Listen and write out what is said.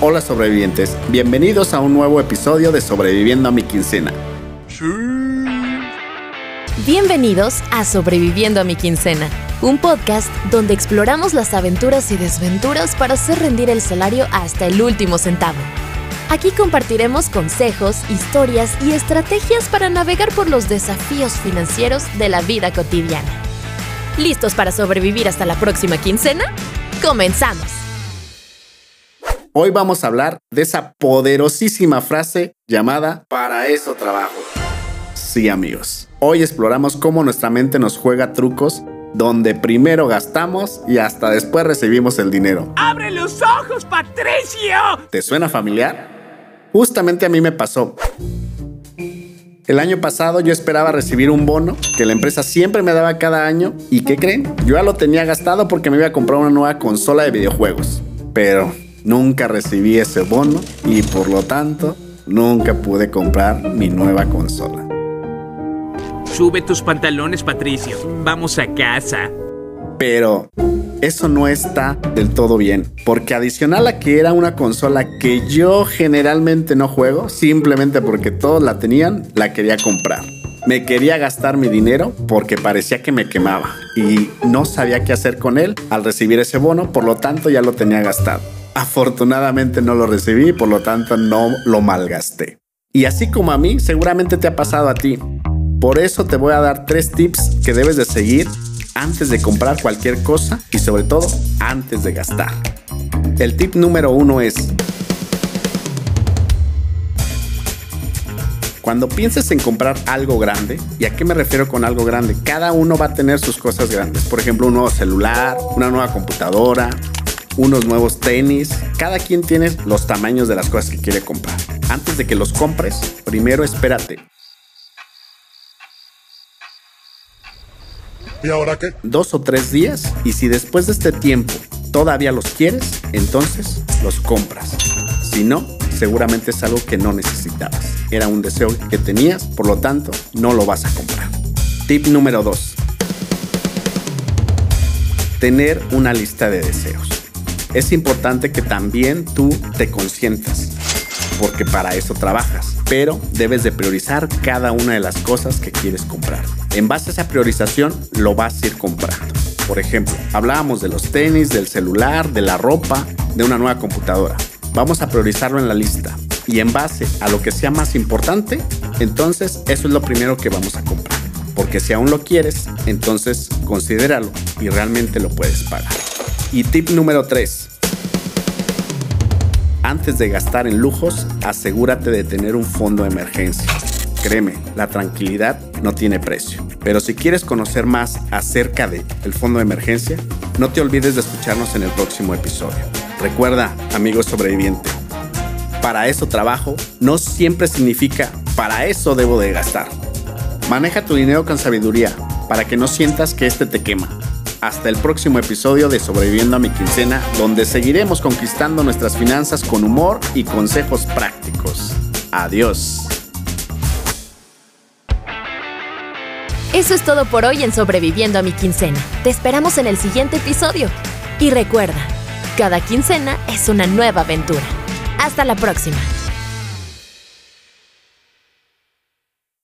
Hola sobrevivientes, bienvenidos a un nuevo episodio de Sobreviviendo a mi quincena. Bienvenidos a Sobreviviendo a mi quincena, un podcast donde exploramos las aventuras y desventuras para hacer rendir el salario hasta el último centavo. Aquí compartiremos consejos, historias y estrategias para navegar por los desafíos financieros de la vida cotidiana. ¿Listos para sobrevivir hasta la próxima quincena? ¡Comenzamos! Hoy vamos a hablar de esa poderosísima frase llamada Para eso trabajo. Sí amigos, hoy exploramos cómo nuestra mente nos juega trucos donde primero gastamos y hasta después recibimos el dinero. ¡Abre los ojos, Patricio! ¿Te suena familiar? Justamente a mí me pasó. El año pasado yo esperaba recibir un bono que la empresa siempre me daba cada año y ¿qué creen? Yo ya lo tenía gastado porque me iba a comprar una nueva consola de videojuegos. Pero Nunca recibí ese bono y por lo tanto nunca pude comprar mi nueva consola. Sube tus pantalones, Patricio. Vamos a casa. Pero eso no está del todo bien, porque adicional a que era una consola que yo generalmente no juego, simplemente porque todos la tenían, la quería comprar. Me quería gastar mi dinero porque parecía que me quemaba y no sabía qué hacer con él al recibir ese bono, por lo tanto ya lo tenía gastado. Afortunadamente no lo recibí, por lo tanto no lo malgasté. Y así como a mí, seguramente te ha pasado a ti. Por eso te voy a dar tres tips que debes de seguir antes de comprar cualquier cosa y sobre todo antes de gastar. El tip número uno es, cuando pienses en comprar algo grande, ¿y a qué me refiero con algo grande? Cada uno va a tener sus cosas grandes. Por ejemplo, un nuevo celular, una nueva computadora, unos nuevos tenis. Cada quien tiene los tamaños de las cosas que quiere comprar. Antes de que los compres, primero espérate. ¿Y ahora qué? Dos o tres días y si después de este tiempo todavía los quieres, entonces los compras. Si no, seguramente es algo que no necesitabas. Era un deseo que tenías, por lo tanto, no lo vas a comprar. Tip número 2. Tener una lista de deseos es importante que también tú te consientas, porque para eso trabajas, pero debes de priorizar cada una de las cosas que quieres comprar. En base a esa priorización, lo vas a ir comprando. Por ejemplo, hablábamos de los tenis, del celular, de la ropa, de una nueva computadora. Vamos a priorizarlo en la lista. Y en base a lo que sea más importante, entonces eso es lo primero que vamos a comprar. Porque si aún lo quieres, entonces considéralo y realmente lo puedes pagar. Y tip número 3. Antes de gastar en lujos, asegúrate de tener un fondo de emergencia. Créeme, la tranquilidad no tiene precio. Pero si quieres conocer más acerca de el fondo de emergencia, no te olvides de escucharnos en el próximo episodio. Recuerda, amigo sobreviviente, para eso trabajo no siempre significa para eso debo de gastar. Maneja tu dinero con sabiduría para que no sientas que este te quema hasta el próximo episodio de Sobreviviendo a mi quincena, donde seguiremos conquistando nuestras finanzas con humor y consejos prácticos. Adiós. Eso es todo por hoy en Sobreviviendo a mi quincena. Te esperamos en el siguiente episodio. Y recuerda, cada quincena es una nueva aventura. Hasta la próxima.